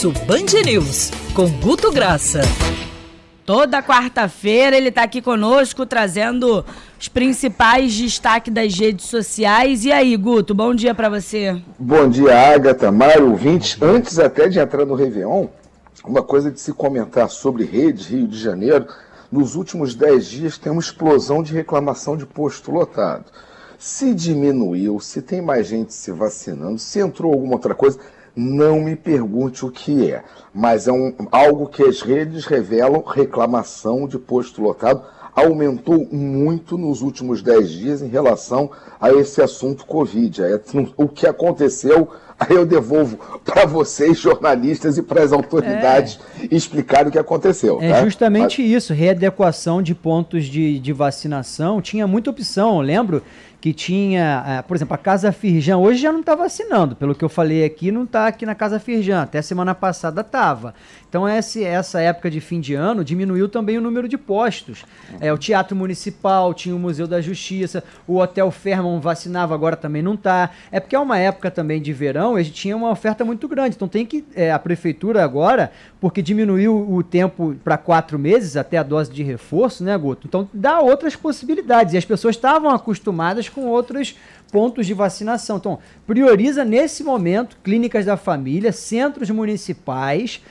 Almoço Band News, com Guto Graça. Toda quarta-feira ele está aqui conosco trazendo os principais destaques das redes sociais. E aí, Guto, bom dia para você. Bom dia, Agatha, Mário, ouvintes. Antes até de entrar no Réveillon, uma coisa de se comentar sobre rede Rio de Janeiro, nos últimos 10 dias tem uma explosão de reclamação de posto lotado. Se diminuiu, se tem mais gente se vacinando, se entrou alguma outra coisa, não me pergunte o que é, mas é um, algo que as redes revelam reclamação de posto lotado aumentou muito nos últimos 10 dias em relação a esse assunto Covid. É, o que aconteceu, aí eu devolvo para vocês, jornalistas, e para as autoridades é. explicar o que aconteceu. É tá? justamente Mas... isso, readequação de pontos de, de vacinação. Tinha muita opção, lembro que tinha, é, por exemplo, a Casa Firjan hoje já não está vacinando, pelo que eu falei aqui, não está aqui na Casa Firjan, até semana passada estava. Então essa época de fim de ano diminuiu também o número de postos. É, o Teatro Municipal, tinha o Museu da Justiça, o Hotel Fairmont vacinava, agora também não está. É porque é uma época também de verão, a gente tinha uma oferta muito grande, então tem que, é, a prefeitura agora, porque diminuiu o tempo para quatro meses, até a dose de reforço, né, Guto? Então dá outras possibilidades, e as pessoas estavam acostumadas com outros pontos de vacinação. Então, prioriza nesse momento clínicas da família, centros municipais,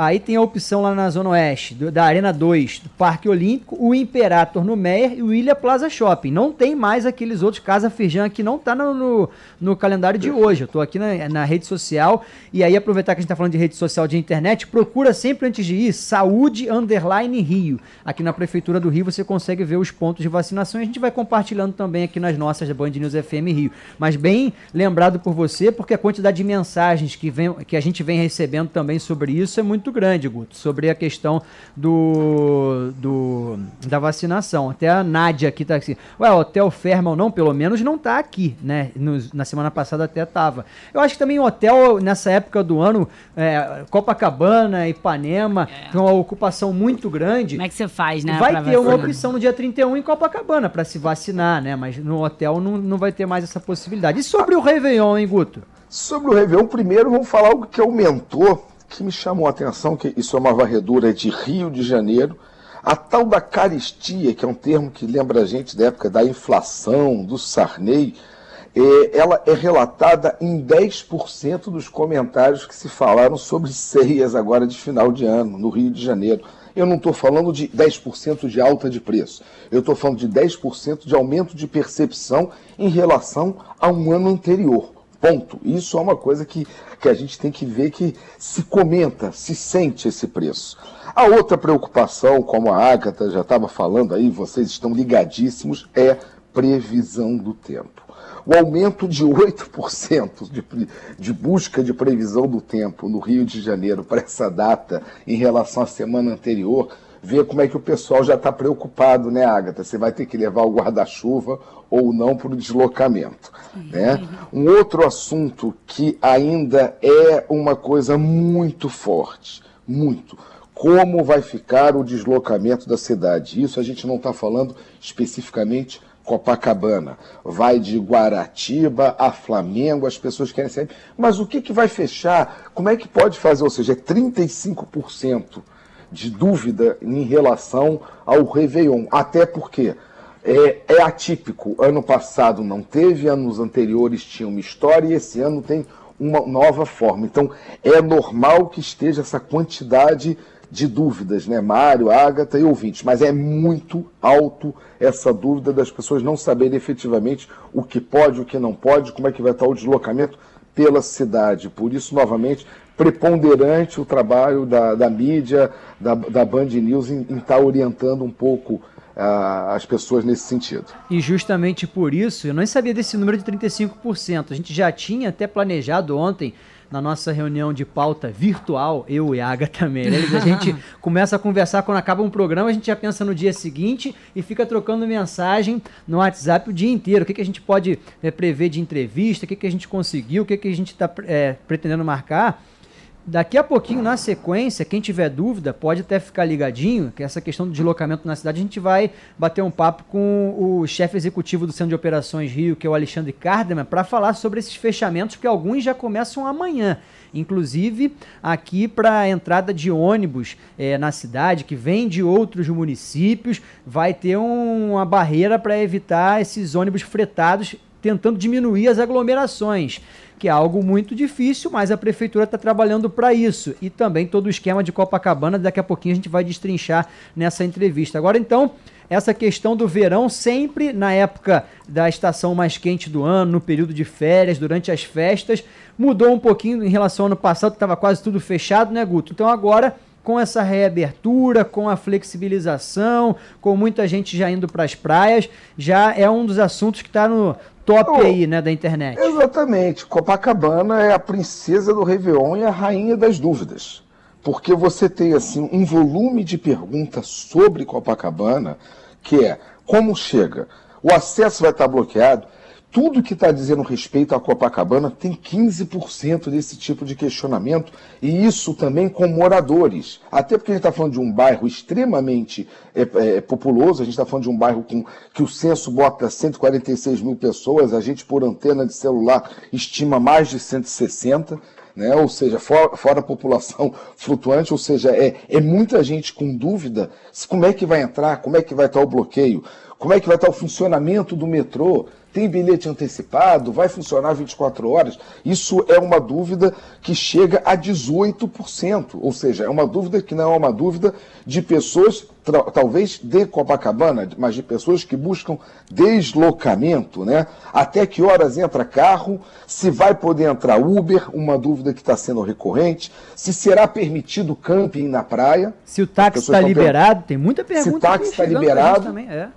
Aí tem a opção lá na Zona Oeste, do, da Arena 2, do Parque Olímpico, o Imperator no Meyer e o Ilha Plaza Shopping. Não tem mais aqueles outros Casa Firjan que não tá no, no, no, calendário de hoje. Eu tô aqui na, na, rede social e aí aproveitar que a gente tá falando de rede social de internet, procura sempre antes de ir Saúde Underline Rio. Aqui na Prefeitura do Rio você consegue ver os pontos de vacinação e a gente vai compartilhando também aqui nas nossas Band News FM Rio. Mas bem lembrado por você, porque a quantidade de mensagens que, vem, que a gente vem recebendo também sobre isso é muito muito grande, Guto, sobre a questão do, do da vacinação. Até a Nádia aqui tá assim, ué, o Hotel Fermal não, pelo menos não tá aqui, né? na semana passada até tava. Eu acho que também o hotel, nessa época do ano, é, Copacabana, Ipanema, é. tem uma ocupação muito grande. Como é que você faz, né? Vai ter vacinar. uma opção no dia 31 em Copacabana para se vacinar, né? Mas no hotel não, não vai ter mais essa possibilidade. E sobre o Réveillon, hein, Guto? Sobre o Réveillon, primeiro vamos falar algo que aumentou que me chamou a atenção, que isso é uma varredura de Rio de Janeiro, a tal da caristia, que é um termo que lembra a gente da época da inflação, do Sarney, é, ela é relatada em 10% dos comentários que se falaram sobre ceias agora de final de ano, no Rio de Janeiro. Eu não estou falando de 10% de alta de preço, eu estou falando de 10% de aumento de percepção em relação a um ano anterior. Ponto. Isso é uma coisa que, que a gente tem que ver que se comenta, se sente esse preço. A outra preocupação, como a Agatha já estava falando aí, vocês estão ligadíssimos, é previsão do tempo. O aumento de 8% de, de busca de previsão do tempo no Rio de Janeiro para essa data em relação à semana anterior ver como é que o pessoal já está preocupado, né, Agatha? Você vai ter que levar o guarda-chuva ou não para o deslocamento. Né? Um outro assunto que ainda é uma coisa muito forte, muito. Como vai ficar o deslocamento da cidade? Isso a gente não está falando especificamente Copacabana, vai de Guaratiba a Flamengo, as pessoas querem saber. Mas o que, que vai fechar? Como é que pode fazer? Ou seja, é 35% de dúvida em relação ao Réveillon. Até porque é, é, atípico. Ano passado não teve, anos anteriores tinha uma história e esse ano tem uma nova forma. Então é normal que esteja essa quantidade de dúvidas, né, Mário, Ágata e ouvintes, mas é muito alto essa dúvida das pessoas não saberem efetivamente o que pode, o que não pode, como é que vai estar o deslocamento pela cidade. Por isso, novamente, preponderante o trabalho da, da mídia, da, da Band News em estar tá orientando um pouco uh, as pessoas nesse sentido. E justamente por isso, eu não sabia desse número de 35%. A gente já tinha até planejado ontem na nossa reunião de pauta virtual, eu e a Aga também. Né? A gente começa a conversar quando acaba um programa, a gente já pensa no dia seguinte e fica trocando mensagem no WhatsApp o dia inteiro. O que, que a gente pode é, prever de entrevista, o que, que a gente conseguiu, o que, que a gente está é, pretendendo marcar Daqui a pouquinho, na sequência, quem tiver dúvida, pode até ficar ligadinho, que essa questão do deslocamento na cidade, a gente vai bater um papo com o chefe executivo do Centro de Operações Rio, que é o Alexandre Cardeman, para falar sobre esses fechamentos, porque alguns já começam amanhã. Inclusive aqui para a entrada de ônibus é, na cidade, que vem de outros municípios, vai ter um, uma barreira para evitar esses ônibus fretados, tentando diminuir as aglomerações que é algo muito difícil, mas a prefeitura está trabalhando para isso. E também todo o esquema de Copacabana, daqui a pouquinho a gente vai destrinchar nessa entrevista. Agora então, essa questão do verão sempre na época da estação mais quente do ano, no período de férias, durante as festas, mudou um pouquinho em relação ao ano passado, que estava quase tudo fechado, né, Guto? Então agora com essa reabertura, com a flexibilização, com muita gente já indo para as praias, já é um dos assuntos que está no top oh, aí, né, da internet. Exatamente. Copacabana é a princesa do Réveillon e a rainha das dúvidas. Porque você tem, assim, um volume de perguntas sobre Copacabana que é como chega? O acesso vai estar bloqueado? Tudo que está dizendo respeito à Copacabana tem 15% desse tipo de questionamento, e isso também com moradores. Até porque a gente está falando de um bairro extremamente é, é, populoso, a gente está falando de um bairro com, que o censo bota 146 mil pessoas, a gente por antena de celular estima mais de 160. Né? ou seja, fora, fora, a população flutuante, ou seja, é, é muita gente com dúvida como é que vai entrar, como é que vai estar o bloqueio, como é que vai estar o funcionamento do metrô, tem bilhete antecipado? Vai funcionar 24 horas? Isso é uma dúvida que chega a 18%. Ou seja, é uma dúvida que não é uma dúvida de pessoas, talvez de Copacabana, mas de pessoas que buscam deslocamento, né? Até que horas entra carro? Se vai poder entrar Uber? Uma dúvida que está sendo recorrente. Se será permitido camping na praia? Se o táxi está liberado? Tem muita pergunta. Se o táxi está liberado? Também, é.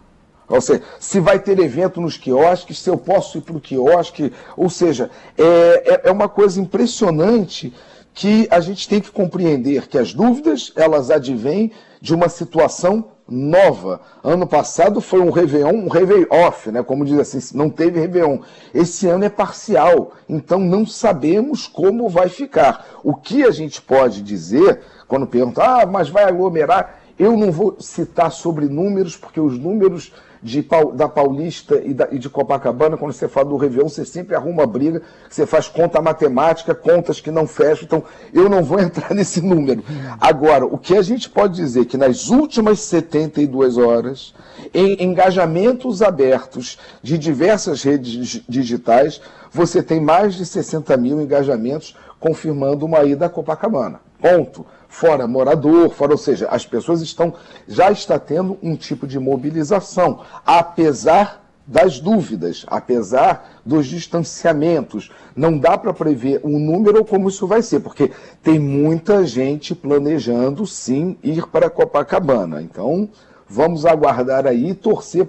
Ou seja, se vai ter evento nos quiosques, se eu posso ir para o quiosque. Ou seja, é, é, é uma coisa impressionante que a gente tem que compreender que as dúvidas, elas advêm de uma situação nova. Ano passado foi um Réveillon, um Réveillon off, né? como diz assim, não teve Réveillon. Esse ano é parcial, então não sabemos como vai ficar. O que a gente pode dizer, quando perguntar, ah, mas vai aglomerar, eu não vou citar sobre números, porque os números de, da Paulista e, da, e, de Copacabana, quando você fala do Réveillon, você sempre arruma briga, você faz conta matemática, contas que não fecham, então eu não vou entrar nesse número. Agora, o que a gente pode dizer é que nas últimas 72 horas, em engajamentos abertos de diversas redes digitais, você tem mais de 60 mil engajamentos confirmando uma ida a Copacabana. Ponto fora morador, fora, ou seja, as pessoas estão já está tendo um tipo de mobilização, apesar das dúvidas, apesar dos distanciamentos. Não dá para prever o número ou como isso vai ser, porque tem muita gente planejando sim ir para Copacabana. Então, vamos aguardar aí torcer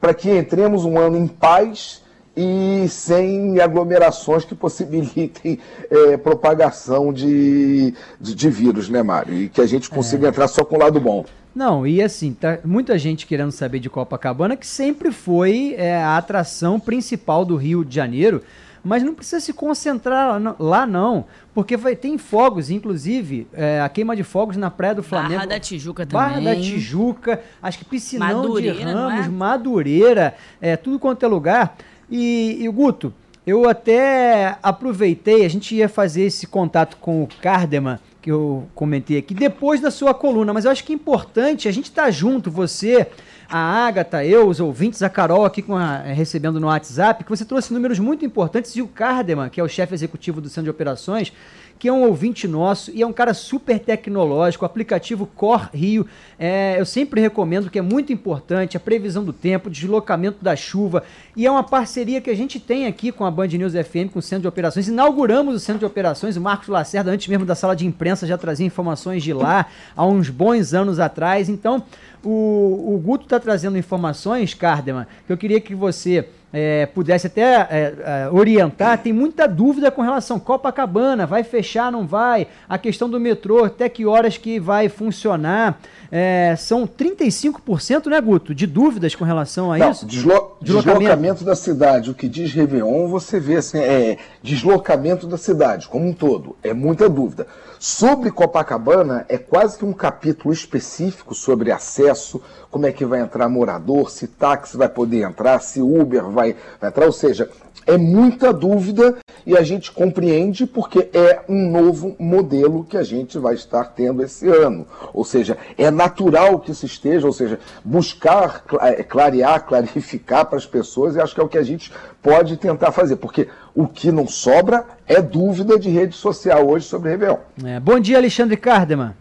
para que entremos um ano em paz e sem aglomerações que possibilitem é, propagação de, de, de, vírus, né, Mário? E que a gente consiga é. entrar só com o lado bom. Não, e assim, tá muita gente querendo saber de Copacabana, que sempre foi é, a atração principal do Rio de Janeiro, mas não precisa se concentrar lá, não, porque vai ter fogos, inclusive, é, a queima de fogos na Praia do Flamengo. Barra da Tijuca também. Barra da Tijuca, acho que Piscinão Madureira, de Ramos, é? Madureira, é, tudo quanto é lugar. E, e Guto, eu até aproveitei, a gente ia fazer esse contato com o Cardeman, que eu comentei aqui, depois da sua coluna, mas eu acho que é importante a gente estar tá junto, você, a Agatha, eu, os ouvintes, a Carol aqui a, recebendo no WhatsApp, que você trouxe números muito importantes e o Cardeman, que é o chefe executivo do Centro de Operações, que é um ouvinte nosso e é um cara super tecnológico, o aplicativo Cor Rio. É, eu sempre recomendo que é muito importante a previsão do tempo, deslocamento da chuva. E é uma parceria que a gente tem aqui com a Band News FM, com o Centro de Operações. Inauguramos o Centro de Operações, o Marcos Lacerda, antes mesmo da sala de imprensa, já trazia informações de lá há uns bons anos atrás. Então, o, o Guto está trazendo informações, Cardeman, que eu queria que você é, pudesse até é, é, orientar, tem muita dúvida com relação Copacabana, vai fechar, não vai? A questão do metrô, até que horas que vai funcionar? É, são 35%, né, Guto, de dúvidas com relação a não, isso? Deslo deslocamento. deslocamento. da cidade. O que diz Réveillon, você vê assim, é deslocamento da cidade como um todo. É muita dúvida. Sobre Copacabana, é quase que um capítulo específico sobre acesso, como é que vai entrar morador, se táxi vai poder entrar, se Uber vai, vai entrar. Ou seja, é muita dúvida e a gente compreende porque é um novo modelo que a gente vai estar tendo esse ano. Ou seja, é natural que se esteja, ou seja, buscar é, clarear, clarificar para as pessoas, e acho que é o que a gente pode tentar fazer, porque o que não sobra é dúvida de rede social hoje sobre Réveillon. É, bom dia, Alexandre Cardeman.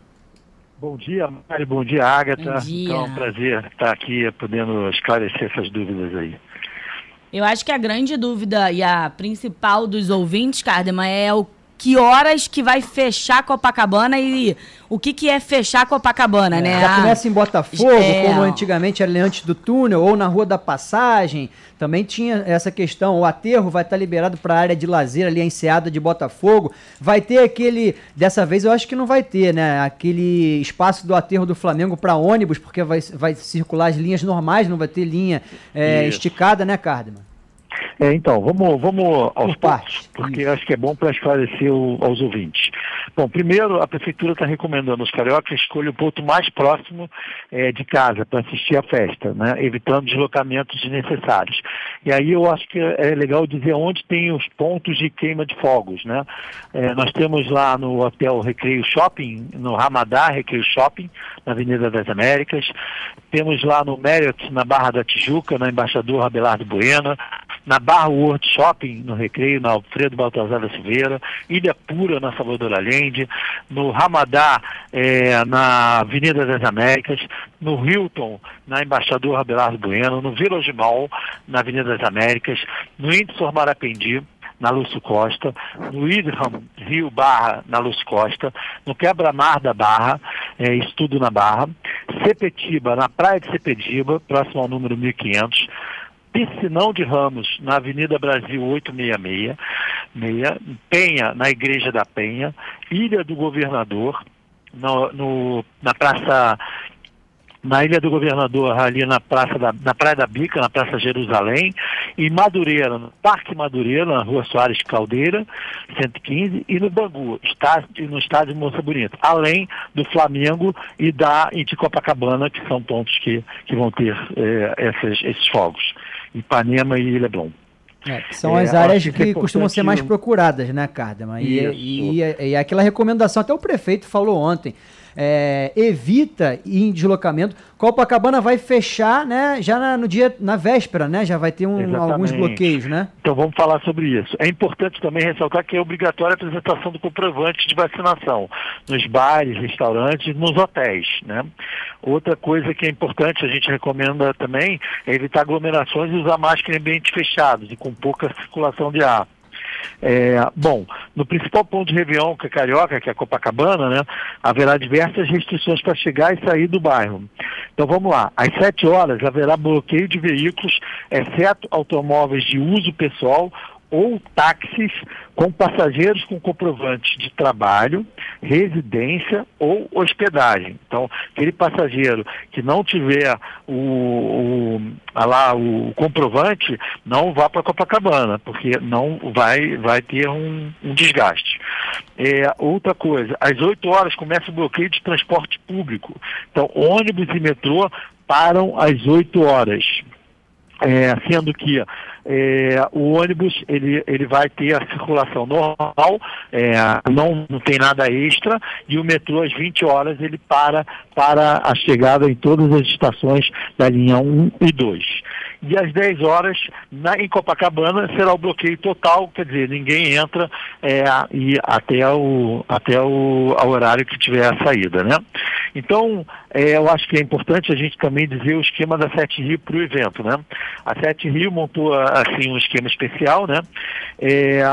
Bom dia, Mário. Bom dia, Agatha. Bom dia. Então, é um prazer estar aqui podendo esclarecer essas dúvidas aí. Eu acho que a grande dúvida e a principal dos ouvintes, Cardema, é o que horas que vai fechar Copacabana e o que, que é fechar Copacabana, é, né? Já começa em Botafogo, é... como antigamente era antes do túnel, ou na Rua da Passagem. Também tinha essa questão. O aterro vai estar liberado para a área de lazer ali, a enseada de Botafogo. Vai ter aquele. Dessa vez eu acho que não vai ter, né? Aquele espaço do aterro do Flamengo para ônibus, porque vai, vai circular as linhas normais, não vai ter linha é, esticada, né, Cardeman? É, então, vamos, vamos aos partes, porque acho que é bom para esclarecer o, aos ouvintes. Bom, primeiro, a Prefeitura está recomendando aos cariocas escolher o ponto mais próximo é, de casa para assistir à festa, né, evitando deslocamentos desnecessários. E aí eu acho que é legal dizer onde tem os pontos de queima de fogos. Né? É, nós temos lá no Hotel Recreio Shopping, no Ramadá Recreio Shopping, na Avenida das Américas. Temos lá no Marriott, na Barra da Tijuca, na Embaixador Abelardo Bueno na Barra World Shopping, no Recreio, na Alfredo Baltazar da Silveira, Ilha Pura, na Salvador Allende, no Ramadá, é, na Avenida das Américas, no Hilton, na Embaixador Abelardo Bueno, no Village Mall, na Avenida das Américas, no Índice Marapendi, na Lúcio Costa, no Idham Rio Barra, na Lúcio Costa, no Quebra-Mar da Barra, é, Estudo na Barra, Sepetiba, na Praia de Sepetiba, próximo ao número 1500, Piscinão de Ramos, na Avenida Brasil 866, meia, Penha, na Igreja da Penha, Ilha do Governador, no, no, na Praça na Ilha do Governador, ali na Praça da, na Praia da Bica, na Praça Jerusalém, e Madureira, no Parque Madureira, na Rua Soares Caldeira, 115, e no Bangu, estádio, no estádio Moça Bonita, além do Flamengo e da de Copacabana, que são pontos que, que vão ter esses, esses fogos. Ipanema e Leblon. É, são é, as áreas que, que costumam ser mais procuradas, né, Cardama? E, e, e, aquela recomendação, até o prefeito falou ontem, é, evita ir em deslocamento. Copacabana vai fechar, né, já na, no dia, na véspera, né? Já vai ter um, alguns bloqueios, né? Então vamos falar sobre isso. É importante também ressaltar que é obrigatória a apresentação do comprovante de vacinação nos bares, restaurantes, nos hotéis, né? Outra coisa que é importante, a gente recomenda também, é evitar aglomerações e usar máscara em ambientes fechados e com pouca circulação de ar. É, bom, no principal ponto de Réveillon, que é Carioca, que é Copacabana, né, haverá diversas restrições para chegar e sair do bairro. Então vamos lá, às 7 horas haverá bloqueio de veículos, exceto automóveis de uso pessoal ou táxis com passageiros com comprovantes de trabalho, residência ou hospedagem. Então, aquele passageiro que não tiver o, o, lá, o comprovante, não vá para Copacabana, porque não vai, vai ter um, um desgaste. É, outra coisa, às 8 horas começa o bloqueio de transporte público. Então, ônibus e metrô param às 8 horas. É, sendo que é, o ônibus ele, ele vai ter a circulação normal, é, não, não tem nada extra, e o metrô às 20 horas ele para para a chegada em todas as estações da linha 1 e 2. E às 10 horas, na, em Copacabana, será o bloqueio total, quer dizer, ninguém entra é, e até, o, até o horário que tiver a saída. Né? Então, é, eu acho que é importante a gente também dizer o esquema da Sete Rio para o evento. Né? A Sete Rio montou assim um esquema especial, né? É,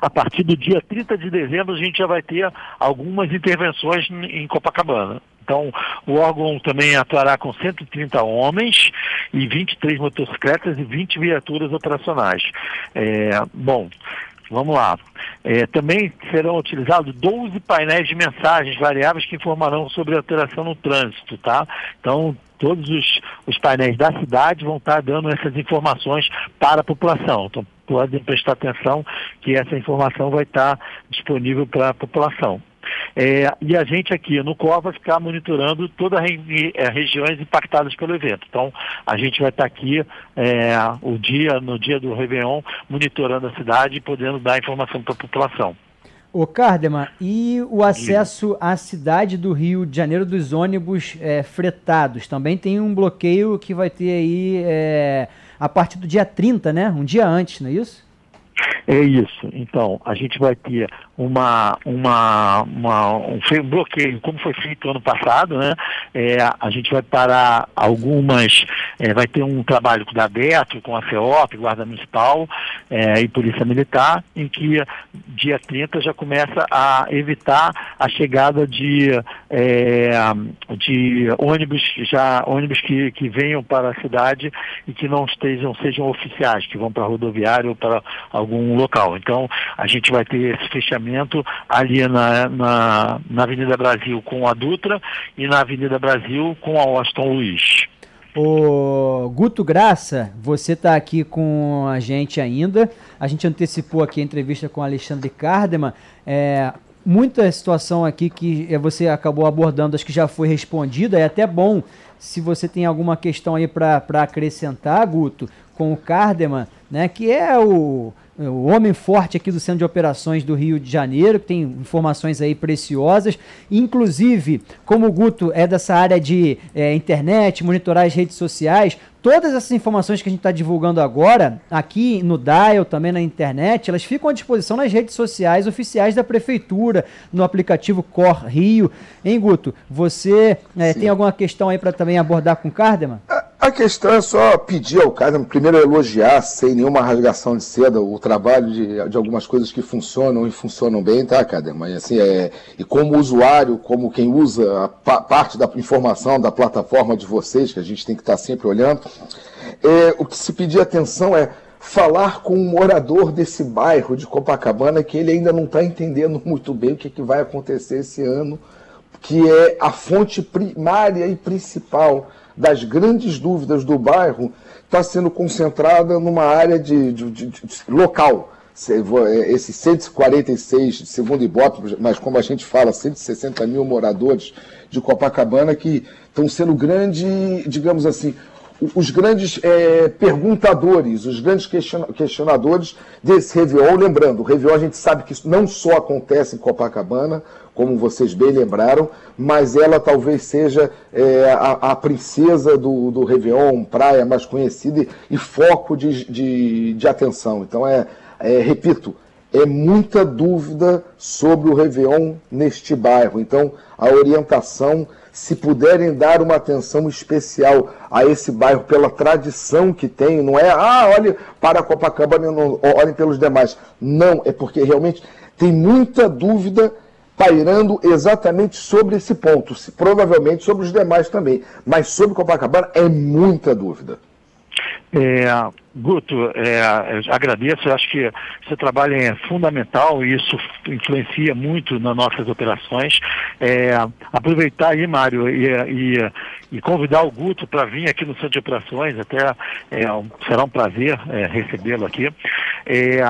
a partir do dia 30 de dezembro a gente já vai ter algumas intervenções em Copacabana. Então, o órgão também atuará com 130 homens e 23 motocicletas e 20 viaturas operacionais. É, bom, Vamos lá. É, também serão utilizados 12 painéis de mensagens variáveis que informarão sobre alteração no trânsito, tá? Então, todos os, os painéis da cidade vão estar dando essas informações para a população. Então, podem prestar atenção que essa informação vai estar disponível para a população. É, e a gente aqui no COR vai ficar monitorando todas as é, regiões impactadas pelo evento. Então, a gente vai estar aqui é, o dia, no dia do Réveillon, monitorando a cidade e podendo dar informação para a população. Ô Cardema, e o acesso à cidade do Rio de Janeiro dos ônibus é, fretados? Também tem um bloqueio que vai ter aí é, a partir do dia 30, né? Um dia antes, não é isso? É isso. Então, a gente vai ter uma, uma, uma, um bloqueio, como foi feito ano passado, né? É, a gente vai parar algumas, é, vai ter um trabalho da ABETO, com a FEOP, Guarda Municipal é, e Polícia Militar, em que dia 30 já começa a evitar a chegada de, é, de ônibus, já ônibus que, que venham para a cidade e que não estejam, sejam oficiais, que vão para a rodoviária ou para algum local. Então, a gente vai ter esse fechamento ali na, na, na Avenida Brasil com a Dutra e na Avenida Brasil com a Austin Luiz. O Guto Graça, você está aqui com a gente ainda. A gente antecipou aqui a entrevista com Alexandre Cardeman. É, muita situação aqui que você acabou abordando, acho que já foi respondida. É até bom se você tem alguma questão aí para acrescentar, Guto, com o Cardeman, né, que é o o homem forte aqui do Centro de Operações do Rio de Janeiro, que tem informações aí preciosas. Inclusive, como o Guto é dessa área de é, internet, monitorar as redes sociais, todas essas informações que a gente está divulgando agora, aqui no Dial, também na internet, elas ficam à disposição nas redes sociais oficiais da Prefeitura, no aplicativo Cor Rio. Hein, Guto? Você é, tem alguma questão aí para também abordar com o Cardeman? A questão é só pedir ao cara, primeiro elogiar, sem nenhuma rasgação de seda, o trabalho de, de algumas coisas que funcionam e funcionam bem, tá, cara? Mas assim, é, e como usuário, como quem usa a pa, parte da informação da plataforma de vocês, que a gente tem que estar sempre olhando, é, o que se pedir atenção é falar com um morador desse bairro de Copacabana que ele ainda não está entendendo muito bem o que, que vai acontecer esse ano, que é a fonte primária e principal das grandes dúvidas do bairro está sendo concentrada numa área de, de, de, de local. É, esses 146, segundo Ibope, mas como a gente fala, 160 mil moradores de Copacabana que estão sendo grande, digamos assim, os grandes é, perguntadores, os grandes questionadores desse Réveillon. Lembrando, o Réveillon a gente sabe que isso não só acontece em Copacabana, como vocês bem lembraram, mas ela talvez seja é, a, a, princesa do, do Réveillon, praia mais conhecida e, e foco de, de, de, atenção. Então, é, é, repito, é muita dúvida sobre o Réveillon neste bairro. Então, a orientação, se puderem dar uma atenção especial a esse bairro pela tradição que tem, não é, ah, olhe para Copacabana, olhem pelos demais. Não, é porque realmente tem muita dúvida pairando exatamente sobre esse ponto, provavelmente sobre os demais também, mas sobre Copacabana é muita dúvida. É, Guto, é, agradeço, acho que seu trabalho é fundamental e isso influencia muito nas nossas operações. É, aproveitar aí, Mário, e, e, e convidar o Guto para vir aqui no Centro de Operações, até é, será um prazer é, recebê-lo aqui. É,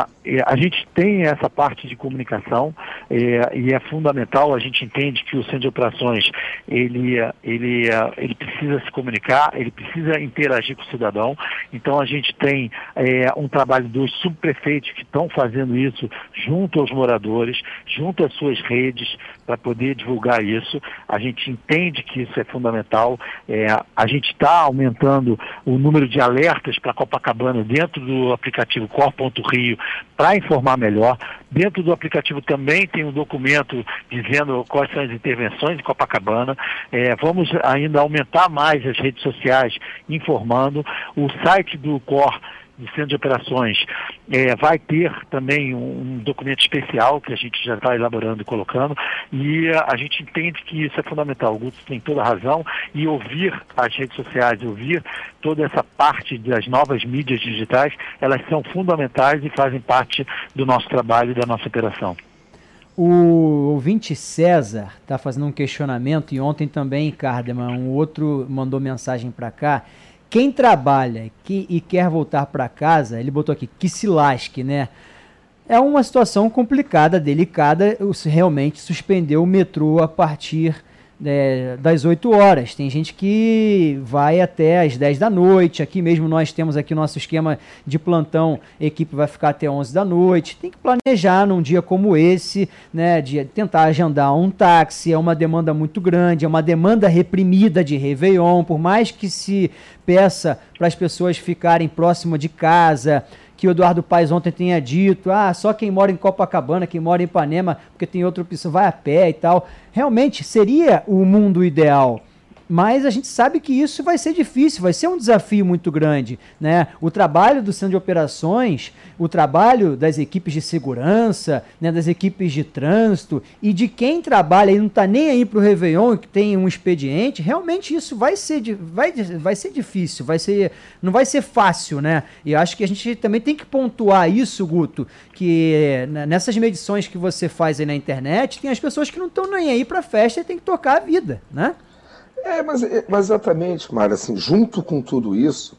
a gente tem essa parte de comunicação é, e é fundamental, a gente entende que o Centro de Operações ele, ele, ele precisa se comunicar, ele precisa interagir com o cidadão, então a gente tem tem é, um trabalho dos subprefeitos que estão fazendo isso junto aos moradores, junto às suas redes, para poder divulgar isso. A gente entende que isso é fundamental. É, a gente está aumentando o número de alertas para Copacabana dentro do aplicativo Cor.rio para informar melhor. Dentro do aplicativo também tem um documento dizendo quais são as intervenções em Copacabana. É, vamos ainda aumentar mais as redes sociais informando. O site do Cor do Centro de Operações é, vai ter também um, um, documento especial que a gente já está elaborando e colocando, e a, a, gente entende que isso é fundamental. O Guto tem toda a razão, e ouvir as redes sociais, ouvir toda essa parte das novas mídias digitais, elas são fundamentais e fazem parte do nosso trabalho e da nossa operação. O ouvinte César está fazendo um questionamento e ontem também, Cardeman, um outro mandou mensagem para cá. Quem trabalha que, e quer voltar para casa, ele botou aqui, que se lasque, né? É uma situação complicada, delicada, realmente suspender o metrô a partir é, das 8 horas. Tem gente que vai até as 10 da noite. Aqui mesmo nós temos aqui nosso esquema de plantão, a equipe vai ficar até 11 da noite. Tem que planejar num dia como esse, né, de tentar agendar um táxi. É uma demanda muito grande, é uma demanda reprimida de Réveillon, por mais que se peça para as pessoas ficarem próximo de casa, que o Eduardo Paes ontem tenha dito, ah, só quem mora em Copacabana, quem mora em Ipanema, porque tem outra opção, vai a pé e tal. Realmente seria o mundo ideal. Mas a gente sabe que isso vai ser difícil, vai ser um desafio muito grande. Né? O trabalho do centro de operações, o trabalho das equipes de segurança, né, das equipes de trânsito e de quem trabalha e não está nem aí para o Réveillon que tem um expediente, realmente isso vai ser, vai, vai ser difícil, vai ser, não vai ser fácil. Né? E acho que a gente também tem que pontuar isso, Guto, que né, nessas medições que você faz aí na internet, tem as pessoas que não estão nem aí para festa e tem que tocar a vida. Né? É, mas, é, mas exatamente, Mara, assim, junto com tudo isso,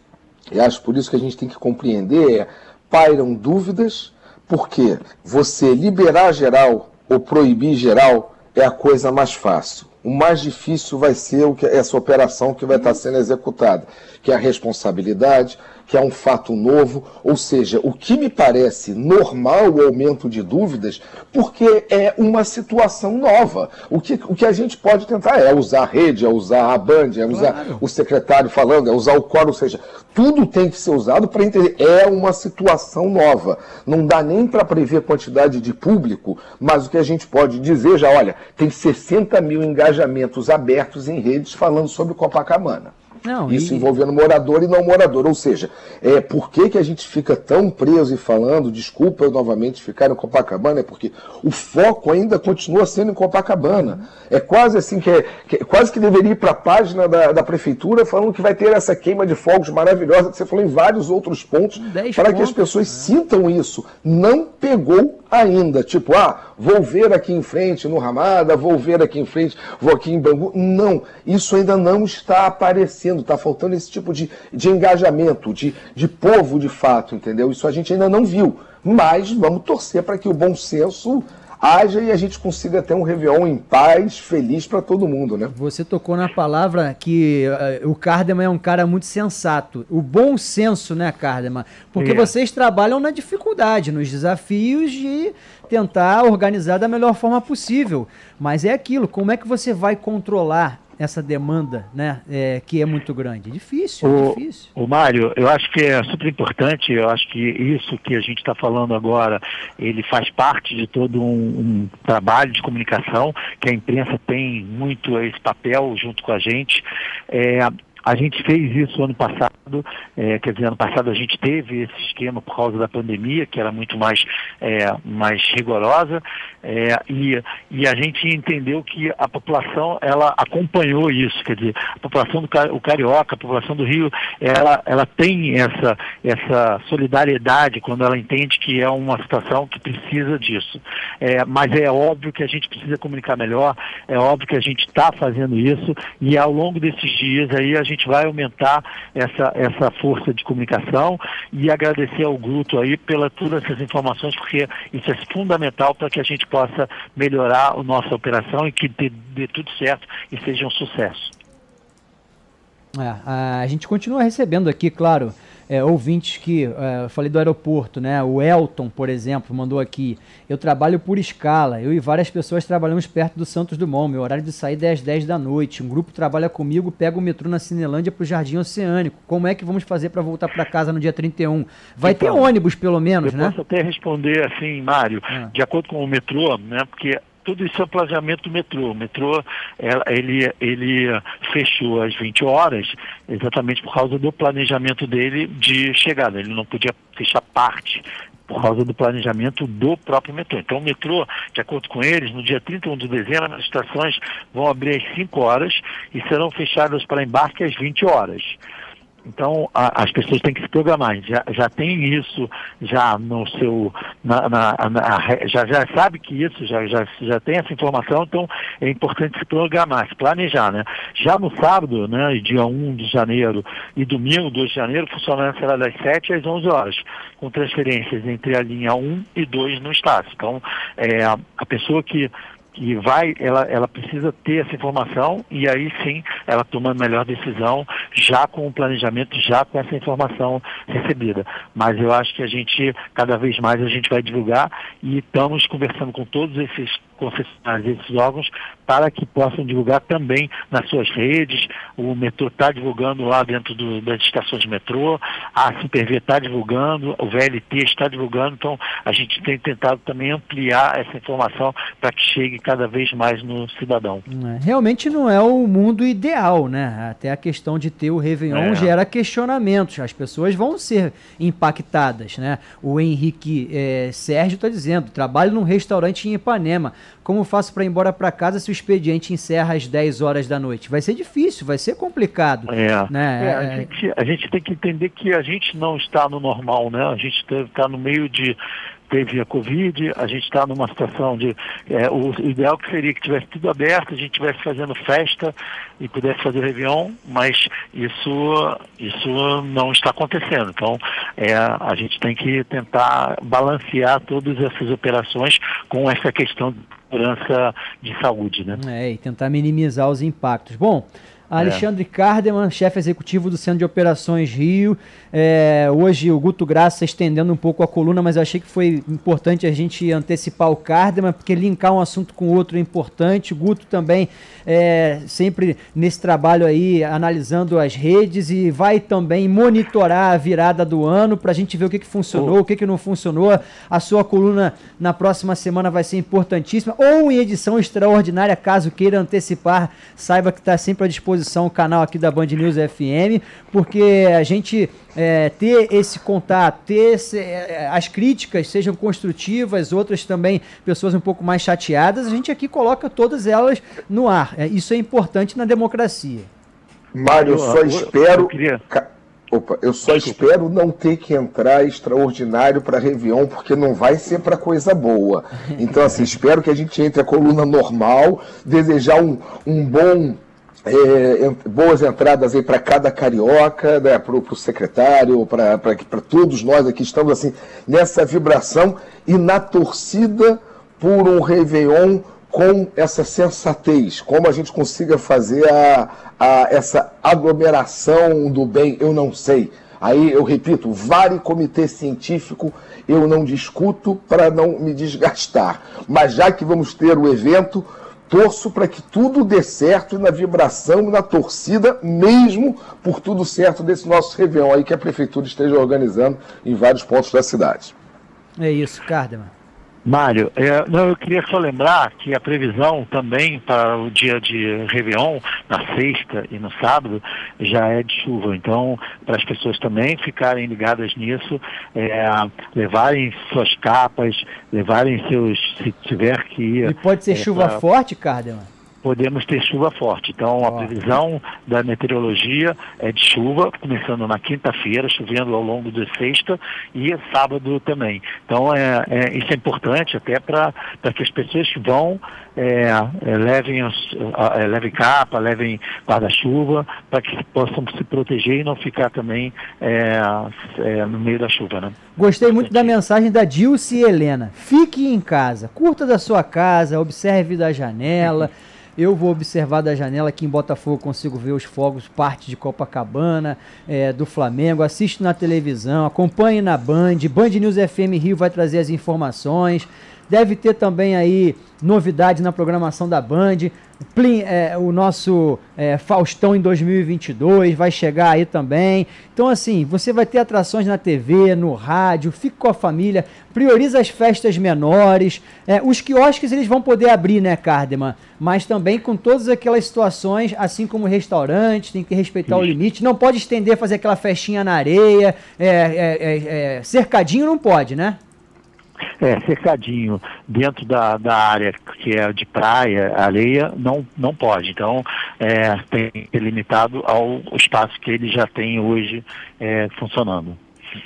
e acho por isso que a gente tem que compreender, é, pairam dúvidas, porque você liberar geral ou proibir geral é a coisa mais fácil. O mais difícil vai ser o que, essa operação que vai estar sendo executada, que é a responsabilidade, que é um fato novo, ou seja, o que me parece normal o aumento de dúvidas, porque é uma situação nova. O que, o que a gente pode tentar é usar a rede, é usar a Band, é usar claro. o secretário falando, é usar o coro, ou seja, tudo tem que ser usado para entender. É uma situação nova. Não dá nem para prever quantidade de público, mas o que a gente pode dizer já, olha, tem 60 mil engajamentos abertos em redes falando sobre Copacabana. Não, Isso e... envolvendo morador e não morador. Ou seja, é, por que, que a gente fica tão preso e falando, desculpa eu novamente ficar em Copacabana, é porque o foco ainda continua sendo em Copacabana. É quase assim que, é, que quase que deveria ir para a página da, da prefeitura falando que vai ter essa queima de fogos maravilhosa que você falou em vários outros pontos, para que as pessoas né? sintam isso. Não pegou ainda. Tipo, ah, vou ver aqui em frente no Ramada, vou ver aqui em frente, vou aqui em Bangu. Não, isso ainda não está aparecendo, está faltando esse tipo de, de engajamento, de, de povo de fato, entendeu? Isso a gente ainda não viu. Mas vamos torcer para que o bom senso haja e a gente consiga ter um Réveillon em paz, feliz para todo mundo, né? Você tocou na palavra que uh, o Cardeman é um cara muito sensato. O bom senso, né, Cardeman? Porque é. vocês trabalham na dificuldade, nos desafios de tentar organizar da melhor forma possível. Mas é aquilo, como é que você vai controlar essa demanda, né, é, que é muito grande? Difícil, o, é difícil. O Mário, eu acho que é super importante, eu acho que isso que a gente está falando agora, ele faz parte de todo um, um, trabalho de comunicação, que a imprensa tem muito esse papel junto com a gente. É, a gente fez isso ano passado, é, quer dizer, ano passado a gente teve esse esquema por causa da pandemia, que era muito mais, é, mais rigorosa, é, e, e a gente entendeu que a população ela acompanhou isso, quer dizer, a população do o carioca, a população do Rio, ela, ela tem essa, essa solidariedade quando ela entende que é uma situação que precisa disso. É, mas é óbvio que a gente precisa comunicar melhor, é óbvio que a gente está fazendo isso, e ao longo desses dias aí a gente vai aumentar essa, essa força de comunicação e agradecer ao Grupo aí pela todas essas informações, porque isso é fundamental para que a gente possa melhorar a nossa operação e que dê, dê tudo certo e seja um sucesso. É, a gente continua recebendo aqui, claro, é, ouvintes que, é, eu falei do aeroporto, né? O Elton, por exemplo, mandou aqui. Eu trabalho por escala. Eu e várias pessoas trabalhamos perto do Santos Dumont. Meu horário de saída é às 10 da noite. Um grupo trabalha comigo, pega o metrô na Cinelândia para o Jardim Oceânico. Como é que vamos fazer para voltar para casa no dia 31? Vai então, ter ônibus, pelo menos, eu né? Posso até responder assim, Mário, ah. de acordo com o metrô, né? Porque tudo isso é planejamento do metrô. O metrô, ele, ele fechou às 20 horas exatamente por causa do planejamento dele de chegada. Ele não podia fechar parte por causa do planejamento do próprio metrô. Então o metrô, de acordo com eles, no dia 31 de dezembro, as estações vão abrir às 5 horas e serão fechadas para embarque às 20 horas. Então, a, as pessoas têm que se programar. Já, já tem isso já no seu. Na, na, na, já, já sabe que isso, já, já, já tem essa informação, então é importante se programar, se planejar. Né? Já no sábado, né, dia 1 de janeiro e domingo, 2 de janeiro, funcionando será das 7 às 11 horas, com transferências entre a linha 1 e 2 no Estácio. Então, é, a pessoa que que vai, ela, ela precisa ter essa informação e aí sim ela toma a melhor decisão já com o planejamento, já com essa informação recebida. Mas eu acho que a gente, cada vez mais, a gente vai divulgar e estamos conversando com todos esses concessionários, esses órgãos, para que possam divulgar também nas suas redes. O metrô está divulgando lá dentro do, das estações de metrô, a Superv está divulgando, o VLT está divulgando, então a gente tem tentado também ampliar essa informação para que chegue cada vez mais no cidadão. É, realmente não é o mundo ideal, né? Até a questão de ter o Réveillon é. gera questionamentos, as pessoas vão ser impactadas, né? O Henrique é, Sérgio está dizendo, trabalho num restaurante em Ipanema, como faço para ir embora para casa se o expediente encerra às 10 horas da noite? Vai ser difícil, vai ser complicado. É. Né? É, a, é. gente, a gente tem que entender que a gente não está no normal, né? A gente está no meio de teve a Covid, a gente está numa situação de. É, o ideal que seria que tivesse tudo aberto, a gente estivesse fazendo festa e pudesse fazer Réveillon, mas isso, isso não está acontecendo. Então, é, a gente tem que tentar balancear todas essas operações com essa questão de segurança de saúde. Né? É, e tentar minimizar os impactos. Bom. Alexandre é. Cardeman, chefe executivo do Centro de Operações Rio. É, hoje o Guto Graça estendendo um pouco a coluna, mas eu achei que foi importante a gente antecipar o Cardeman, porque linkar um assunto com outro é importante. O Guto também é, sempre nesse trabalho aí, analisando as redes e vai também monitorar a virada do ano para a gente ver o que, que funcionou, oh. o que, que não funcionou. A sua coluna na próxima semana vai ser importantíssima, ou em edição extraordinária, caso queira antecipar, saiba que está sempre à disposição o canal aqui da Band News FM, porque a gente é, ter esse contato, ter esse, é, as críticas sejam construtivas, outras também pessoas um pouco mais chateadas, a gente aqui coloca todas elas no ar. É, isso é importante na democracia. Mário, eu só espero. Eu queria... Opa, eu só espero não ter que entrar extraordinário para Réveillon, porque não vai ser para coisa boa. Então, assim, espero que a gente entre a coluna normal, desejar um, um bom é, boas entradas aí para cada carioca, né, para o secretário, para todos nós aqui estamos assim nessa vibração e na torcida por um Réveillon com essa sensatez, como a gente consiga fazer a, a, essa aglomeração do bem, eu não sei. Aí eu repito, vale comitê científico, eu não discuto para não me desgastar. Mas já que vamos ter o evento, torço para que tudo dê certo na vibração e na torcida, mesmo por tudo certo desse nosso Réveillon aí que a Prefeitura esteja organizando em vários pontos da cidade. É isso, Cardeman. Mário, é, eu queria só lembrar que a previsão também para o dia de Réveillon, na sexta e no sábado, já é de chuva. Então, para as pessoas também ficarem ligadas nisso, é, levarem suas capas, levarem seus, se tiver que ir. E pode ser é, chuva pra... forte, Cardeman? Podemos ter chuva forte. Então, a previsão da meteorologia é de chuva, começando na quinta-feira, chovendo ao longo de sexta e sábado também. Então, é, é isso é importante até para que as pessoas que vão é, é, levem, os, é, levem capa, levem guarda-chuva, para que possam se proteger e não ficar também é, é, no meio da chuva. Né? Gostei muito da mensagem da Dilce e Helena. Fique em casa, curta da sua casa, observe da janela. Eu vou observar da janela aqui em Botafogo, consigo ver os fogos, parte de Copacabana, é, do Flamengo, assisto na televisão, acompanhe na Band, Band News FM Rio vai trazer as informações. Deve ter também aí novidade na programação da Band. É, o nosso é, Faustão em 2022 vai chegar aí também. Então, assim, você vai ter atrações na TV, no rádio, fique com a família, prioriza as festas menores. É, os quiosques eles vão poder abrir, né, Cardeman? Mas também com todas aquelas situações, assim como restaurantes, tem que respeitar Sim. o limite. Não pode estender, fazer aquela festinha na areia. É, é, é cercadinho não pode, né? É, cercadinho dentro da, da área que é de praia, areia, não, não pode. Então, é, tem que ser limitado ao espaço que ele já tem hoje é, funcionando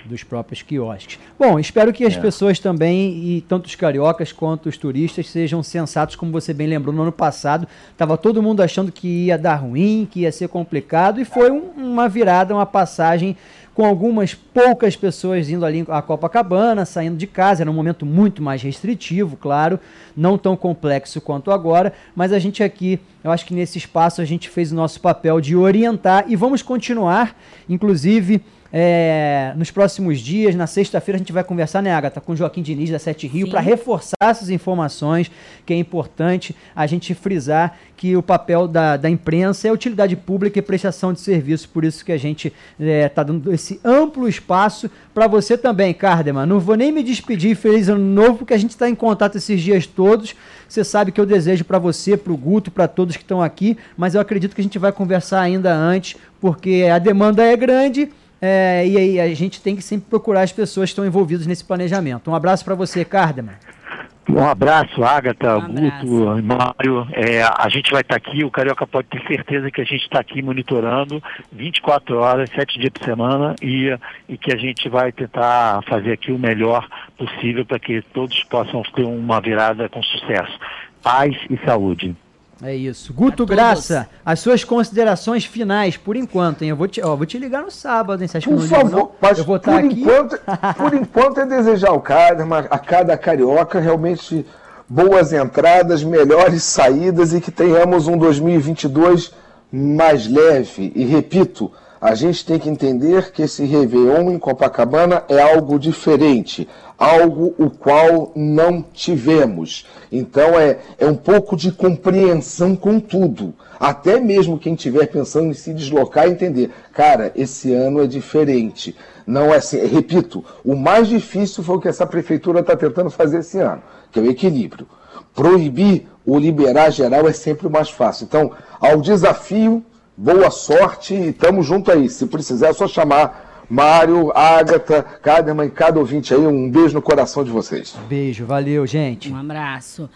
dos próprios quiosques. Bom, espero que as é. pessoas também, e tanto os cariocas quanto os turistas, sejam sensatos, como você bem lembrou, no ano passado, estava todo mundo achando que ia dar ruim, que ia ser complicado, e foi um, uma virada, uma passagem com algumas poucas pessoas indo ali a Copacabana, saindo de casa. Era um momento muito mais restritivo, claro, não tão complexo quanto agora, mas a gente aqui, eu acho que nesse espaço a gente fez o nosso papel de orientar e vamos continuar, inclusive é, nos próximos dias, na sexta-feira, a gente vai conversar, né, Agatha, com o Joaquim Diniz da Sete Rio, para reforçar essas informações, que é importante a gente frisar que o papel da, da imprensa é utilidade pública e prestação de serviço. Por isso que a gente está é, tá dando esse amplo espaço para você também, Cardeman. Não vou nem me despedir, feliz ano novo, porque a gente está em contato esses dias todos. Você sabe que eu desejo para você, para o Guto, para todos que estão aqui, mas eu acredito que a gente vai conversar ainda antes, porque a demanda é grande é, e aí a gente tem que sempre procurar as pessoas que estão envolvidas nesse planejamento. Um abraço para você, Cardeman. Um abraço, Agatha, um Guto, Mário. É, a gente vai estar tá aqui, o Carioca pode ter certeza que a gente está aqui monitorando 24 horas, 7 dias por semana e, e que a gente vai tentar fazer aqui o melhor possível para que todos possam ter uma virada com sucesso. Paz e saúde. É isso. Guto Graça, as suas considerações finais, por enquanto, hein? Eu vou te, ó, vou te ligar no sábado, hein? Você acha por que favor, ligo, mas eu vou estar aqui. Enquanto, por enquanto é desejar ao Cadma, a cada carioca, realmente boas entradas, melhores saídas e que tenhamos um 2022 mais leve. E repito, a gente tem que entender que esse Réveillon em Copacabana é algo diferente, algo o qual não tivemos. Então é, é um pouco de compreensão com tudo. Até mesmo quem estiver pensando em se deslocar entender, cara, esse ano é diferente. Não é assim, repito, o mais difícil foi o que essa prefeitura está tentando fazer esse ano, que é o equilíbrio. Proibir ou liberar geral é sempre o mais fácil. Então, ao desafio boa sorte e tamo junto aí. Se precisar, é só chamar Mário, Ágata, cada mãe, cada ouvinte aí. Um beijo no coração de vocês. Beijo, valeu, gente. Um abraço.